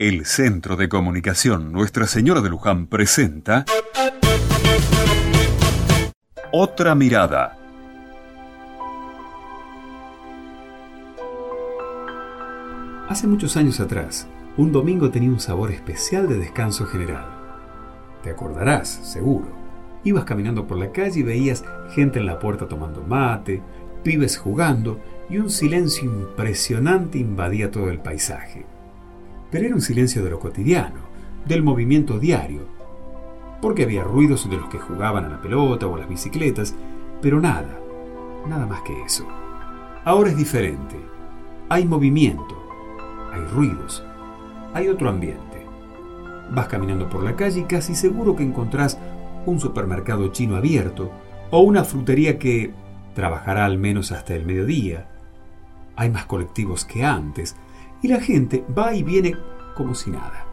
El Centro de Comunicación Nuestra Señora de Luján presenta Otra Mirada. Hace muchos años atrás, un domingo tenía un sabor especial de descanso general. Te acordarás, seguro. Ibas caminando por la calle y veías gente en la puerta tomando mate, pibes jugando y un silencio impresionante invadía todo el paisaje. Pero era un silencio de lo cotidiano, del movimiento diario, porque había ruidos de los que jugaban a la pelota o a las bicicletas, pero nada, nada más que eso. Ahora es diferente. Hay movimiento, hay ruidos, hay otro ambiente. Vas caminando por la calle y casi seguro que encontrás un supermercado chino abierto o una frutería que trabajará al menos hasta el mediodía. Hay más colectivos que antes y la gente va y viene como si nada.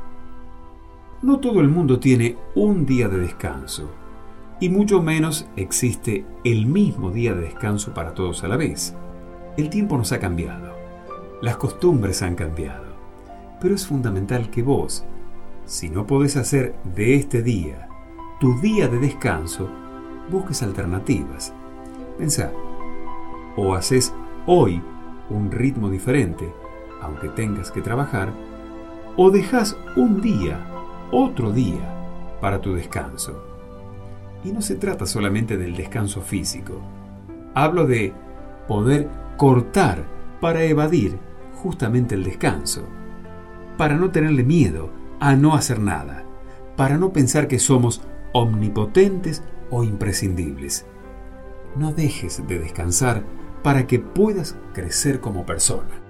No todo el mundo tiene un día de descanso y mucho menos existe el mismo día de descanso para todos a la vez. El tiempo nos ha cambiado. Las costumbres han cambiado. Pero es fundamental que vos, si no podés hacer de este día tu día de descanso, busques alternativas. Pensá, o haces hoy un ritmo diferente, aunque tengas que trabajar, o dejas un día, otro día, para tu descanso. Y no se trata solamente del descanso físico. Hablo de poder cortar para evadir justamente el descanso, para no tenerle miedo a no hacer nada, para no pensar que somos omnipotentes o imprescindibles. No dejes de descansar para que puedas crecer como persona.